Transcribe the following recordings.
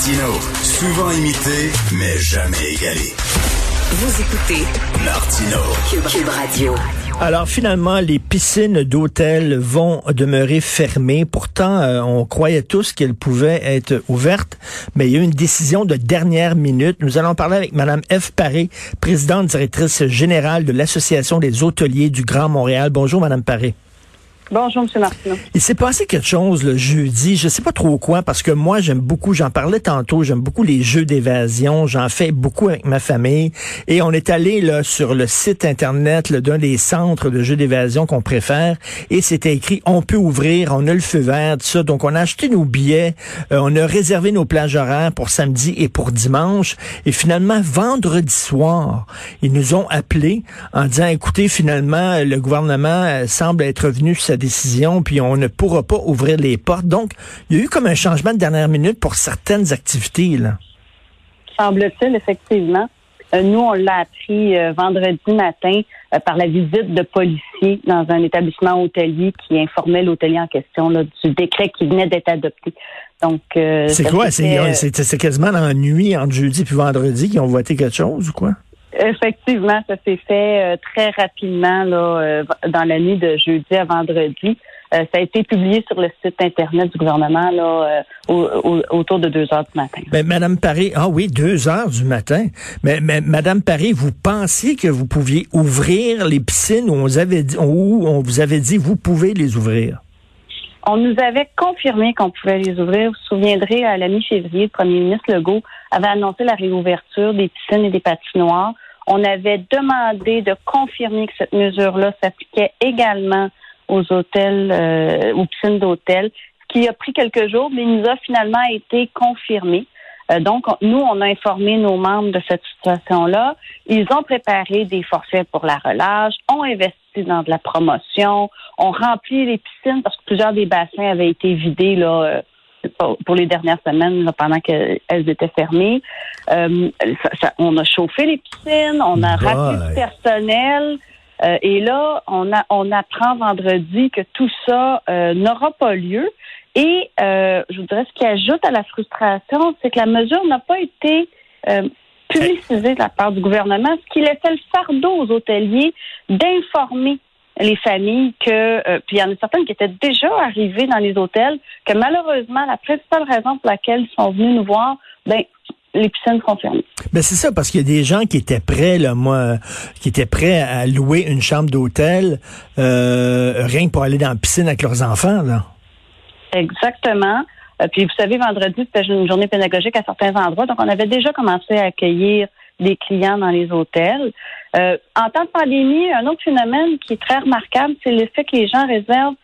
Martino, souvent imité, mais jamais égalé. Vous écoutez Martino. Cube, Cube Radio. Alors finalement, les piscines d'hôtel vont demeurer fermées. Pourtant, euh, on croyait tous qu'elles pouvaient être ouvertes, mais il y a eu une décision de dernière minute. Nous allons parler avec Madame F. Paré, présidente directrice générale de l'Association des hôteliers du Grand Montréal. Bonjour, Madame Paré. Bonjour, M. Martineau. Il s'est passé quelque chose le jeudi, je sais pas trop quoi, parce que moi, j'aime beaucoup, j'en parlais tantôt, j'aime beaucoup les jeux d'évasion, j'en fais beaucoup avec ma famille, et on est allé là sur le site Internet d'un des centres de jeux d'évasion qu'on préfère, et c'était écrit, on peut ouvrir, on a le feu vert, tout ça, donc on a acheté nos billets, euh, on a réservé nos plages horaires pour samedi et pour dimanche, et finalement, vendredi soir, ils nous ont appelés en disant, écoutez, finalement, le gouvernement euh, semble être venu sur décision, puis on ne pourra pas ouvrir les portes. Donc, il y a eu comme un changement de dernière minute pour certaines activités. Là. Semble-t-il, effectivement. Euh, nous, on l'a appris euh, vendredi matin euh, par la visite de policiers dans un établissement hôtelier qui informait l'hôtelier en question là, du décret qui venait d'être adopté. Donc, c'est quoi? C'est quasiment dans la nuit entre jeudi et vendredi qu'ils ont voté quelque chose ou quoi? Effectivement, ça s'est fait euh, très rapidement là, euh, dans la nuit de jeudi à vendredi. Euh, ça a été publié sur le site internet du gouvernement là, autour de 2 heures du matin. Mais Madame Paris, ah oui, 2 heures du matin. Mais, mais Madame Paris, vous pensiez que vous pouviez ouvrir les piscines où on, avait dit, où on vous avait dit vous pouvez les ouvrir? On nous avait confirmé qu'on pouvait les ouvrir. Vous vous souviendrez, à la mi-février, le premier ministre Legault avait annoncé la réouverture des piscines et des patinoires. On avait demandé de confirmer que cette mesure-là s'appliquait également aux hôtels, euh, aux piscines d'hôtels, ce qui a pris quelques jours, mais il nous a finalement été confirmé. Euh, donc, nous, on a informé nos membres de cette situation-là. Ils ont préparé des forfaits pour la relâche, ont investi dans de la promotion, ont rempli les piscines parce que plusieurs des bassins avaient été vidés là, euh, pour les dernières semaines pendant qu'elles étaient fermées. Euh, on a chauffé les piscines, on a rappelé du personnel. Euh, et là, on, a, on apprend vendredi que tout ça euh, n'aura pas lieu. Et je voudrais ce qui ajoute à la frustration, c'est que la mesure n'a pas été publicisée de la part du gouvernement, ce qui laissait le fardeau aux hôteliers d'informer les familles que, euh, puis il y en a certaines qui étaient déjà arrivées dans les hôtels, que malheureusement, la principale raison pour laquelle ils sont venus nous voir, ben, les piscines sont fermées. Ben c'est ça, parce qu'il y a des gens qui étaient prêts, là, moi, qui étaient prêts à louer une chambre d'hôtel, euh, rien que pour aller dans la piscine avec leurs enfants, là. Temps. Euh, puis vous savez, vendredi, c'était une journée pédagogique à certains endroits, donc on avait déjà commencé à accueillir des clients dans les hôtels. Euh, en temps de pandémie, un autre phénomène qui est très remarquable, c'est le fait que les gens réservent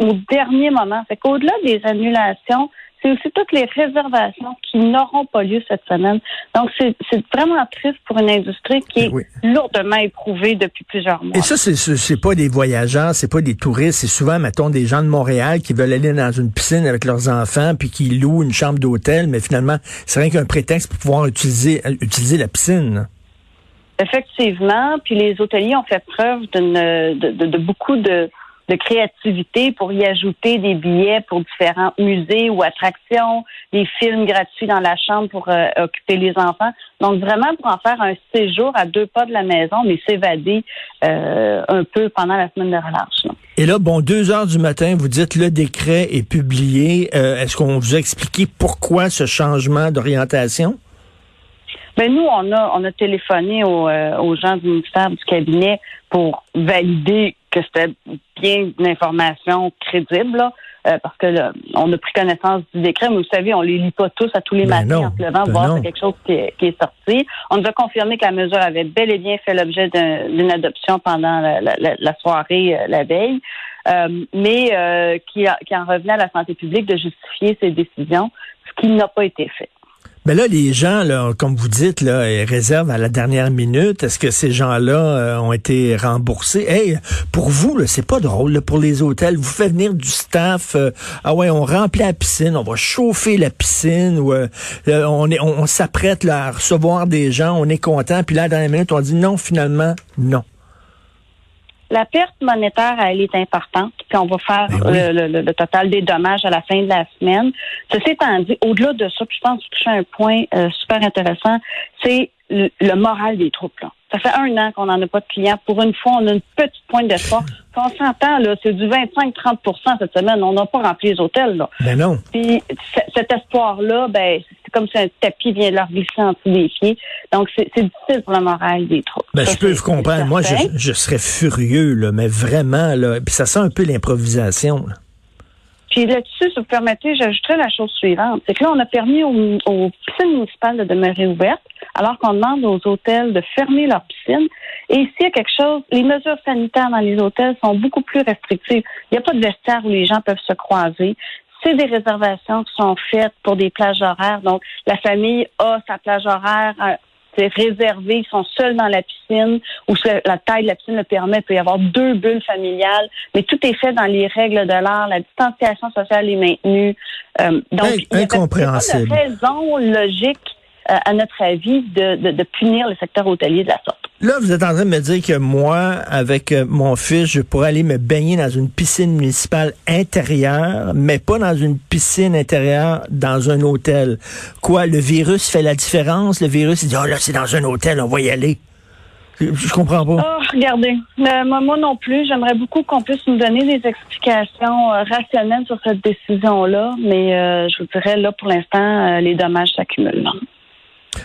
au dernier moment. Fait qu'au-delà des annulations, c'est aussi toutes les réservations qui n'auront pas lieu cette semaine. Donc, c'est vraiment triste pour une industrie qui est lourdement éprouvée depuis plusieurs mois. Et ça, c'est pas des voyageurs, c'est pas des touristes, c'est souvent, mettons, des gens de Montréal qui veulent aller dans une piscine avec leurs enfants puis qui louent une chambre d'hôtel, mais finalement, c'est rien qu'un prétexte pour pouvoir utiliser, utiliser la piscine. Effectivement, puis les hôteliers ont fait preuve de, de beaucoup de de créativité pour y ajouter des billets pour différents musées ou attractions, des films gratuits dans la chambre pour euh, occuper les enfants. Donc vraiment pour en faire un séjour à deux pas de la maison, mais s'évader euh, un peu pendant la semaine de relâche. Et là, bon, deux heures du matin, vous dites le décret est publié. Euh, est-ce qu'on vous a expliqué pourquoi ce changement d'orientation? Ben nous, on a on a téléphoné aux, aux gens du ministère du cabinet pour valider que c'était bien une information crédible, euh, parce que on a pris connaissance du décret, mais vous savez, on les lit pas tous à tous les ben matins en se levant, ben voir c'est quelque chose qui est, sorti. On nous a confirmé que la mesure avait bel et bien fait l'objet d'une adoption pendant la, soirée euh, la veille, euh, mais qui, qui en revenait à la santé publique de justifier ses décisions, ce qui n'a pas été fait. Mais là, les gens, là, comme vous dites, là, réservent à la dernière minute. Est-ce que ces gens-là euh, ont été remboursés? Hey, pour vous, c'est pas drôle pour les hôtels. Vous faites venir du staff. Euh, ah ouais, on remplit la piscine, on va chauffer la piscine. Ou, euh, on est, on, s'apprête à recevoir des gens, on est content. Puis là, à la dernière minute, on dit non, finalement, non. La perte monétaire, elle est importante, puis on va faire Ben oui. le, le- le total des dommages à la fin de la semaine. Ceci étant dit, au-delà de ça, puis je pense que tu touches un point euh, super intéressant, c'est le, le moral des troupes. Là. Ça fait un an qu'on n'en a pas de clients. Pour une fois, on a une petite pointe d'espoir. Quand on s'entend, là, c'est du 25-30% cette semaine. On n'a pas rempli les hôtels. Là. Ben non. Puis cet espoir-là, ben, c'est comme si un tapis vient leur glisser en dessous des pieds. Donc, c'est difficile pour le moral des troupes. Ben, Ça, je peux vous comprendre. Moi, je, serais furieux, là, mais vraiment, là. Puis ça sent un peu l'improvisation. Puis là-dessus, si vous permettez, j'ajouterais la chose suivante. C'est que là, on a permis aux, aux piscines municipales de demeurer ouvertes, alors qu'on demande aux hôtels de fermer leurs piscines. Et ici, il y a quelque chose, les mesures sanitaires dans les hôtels sont beaucoup plus restrictives. Il n'y a pas de vestiaire où les gens peuvent se croiser. C'est des réservations qui sont faites pour des plages horaires. Donc, la famille a sa plage horaire euh, c'est réservé, ils sont seuls dans la piscine, ou la taille de la piscine le permet, il peut y avoir deux bulles familiales, mais tout est fait dans les règles de l'art, la distanciation sociale est maintenue. Euh, donc. Il n'y a pas de raison logique, euh, à notre avis, de, de, de punir le secteur hôtelier de la sorte. Là, vous êtes en train de me dire que moi, avec euh, mon fils, je pourrais aller me baigner dans une piscine municipale intérieure, mais pas dans une piscine intérieure dans un hôtel. Quoi, le virus fait la différence? Le virus, il dit, oh là, c'est dans un hôtel, on va y aller. Je, comprends pas. Oh, regardez, euh, moi, non plus, j'aimerais beaucoup qu'on puisse nous donner des explications euh, rationnelles sur cette décision-là, mais je vous dirais, là, pour l'instant, les dommages s'accumulent.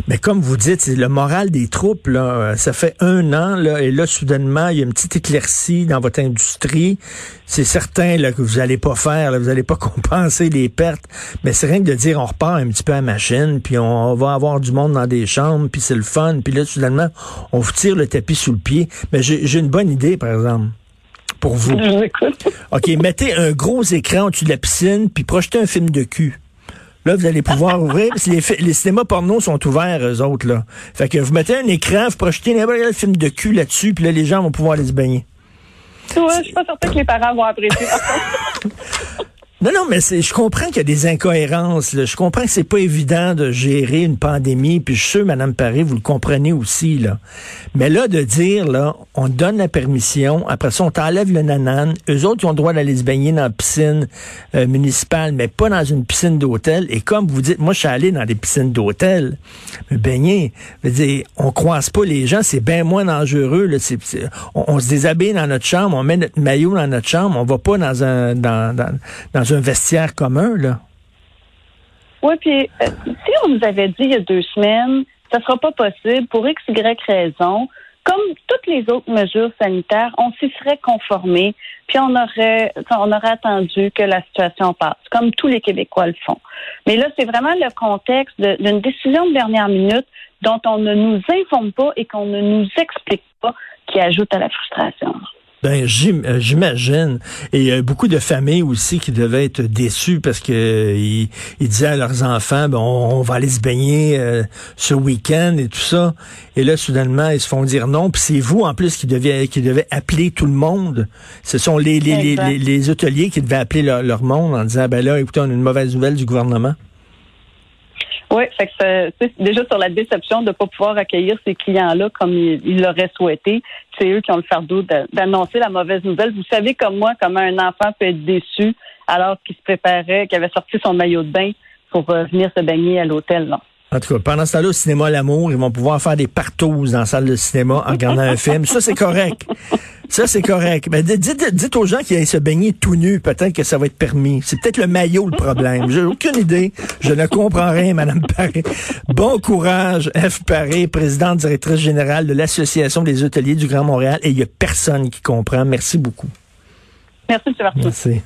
Mais comme vous dites, c'est le moral des troupes, là, euh, ça fait un an, là, et là, soudainement, il y a une petite éclaircie dans votre industrie. C'est certain là, que vous allez pas faire, là, vous allez pas compenser les pertes, mais c'est rien que de dire on repart un petit peu à la machine, puis on, va avoir du monde dans des chambres, puis c'est le fun, puis là, soudainement, on vous tire le tapis sous le pied. Mais j'ai j'ai une bonne idée, par exemple, pour vous. OK, mettez un gros écran au-dessus de la piscine, puis projetez un film de cul. Là, vous allez pouvoir ouvrir, parce que les, les cinémas porno sont ouverts, eux autres, là. Fait que vous mettez un écran, vous projetez n'importe quel film de cul là-dessus, puis là, les gens vont pouvoir aller se baigner. Ouais, je suis pas certain que les parents vont apprécier. Non, non, mais je comprends qu'il y a des incohérences. là. Je comprends que c'est pas évident de gérer une pandémie. Puis je suis sûr, Mme Paré, vous le comprenez aussi. là. Mais là, de dire, là, on donne la permission, après ça, on t'enlève le nanan. Eux autres, ils ont le droit d'aller se baigner dans la piscine euh, municipale, mais pas dans une piscine d'hôtel. Et comme vous dites, moi, je suis allé dans des piscines d'hôtel. Me baigner, je veux dire, on croise pas les gens, c'est bien moins dangereux. Là. On, se déshabille dans notre chambre, on met notre maillot dans notre chambre, on va pas dans un dans, dans, dans vestiaire commun, là. Oui, puis euh, si on nous avait dit il y a deux semaines, ça sera pas possible pour x, y raison, comme toutes les autres mesures sanitaires, on s'y serait conformé, puis on aurait, on aurait attendu que la situation passe, comme tous les Québécois le font. Mais là, c'est vraiment le contexte d'une décision de dernière minute dont on ne nous informe pas et qu'on ne nous explique pas qui ajoute à la frustration. Ben, euh, j'imagine. Et il y a beaucoup de familles aussi qui devaient être déçues parce que euh, ils, ils disaient à leurs enfants, ben, on, on va aller se baigner euh, ce week-end et tout ça. Et là, soudainement, ils se font dire non. Puis c'est vous, en plus, qui devez, qui devez appeler tout le monde. Ce sont les, les, les, les hôteliers qui devaient appeler leur, leur monde en disant, ben là, écoutez, on a une mauvaise nouvelle du gouvernement. Oui, fait que déjà sur la déception de ne pas pouvoir accueillir ces clients-là comme ils l'auraient souhaité. C'est eux qui ont le fardeau d'a- d'annoncer la mauvaise nouvelle. Vous savez comme moi comment un enfant peut être déçu alors qu'il se préparait, qu'il avait sorti son maillot de bain pour euh, venir se baigner à l'hôtel. là. En tout cas, pendant ce temps-là, au cinéma L'Amour, ils vont pouvoir faire des partous dans la salle de cinéma en regardant un film. Ça, c'est correct. Ça, c'est correct. Mais dites, dites- aux gens qui aillent se baigner tout nus, peut-être que ça va être permis. C'est peut-être le maillot le problème. J'ai aucune idée. Je ne comprends rien, Madame Paré. Bon courage, F. Paré, présidente directrice générale de l'Association des hôteliers du Grand Montréal. Et il n'y a personne qui comprend. Merci beaucoup. Merci, M. Martin. Merci.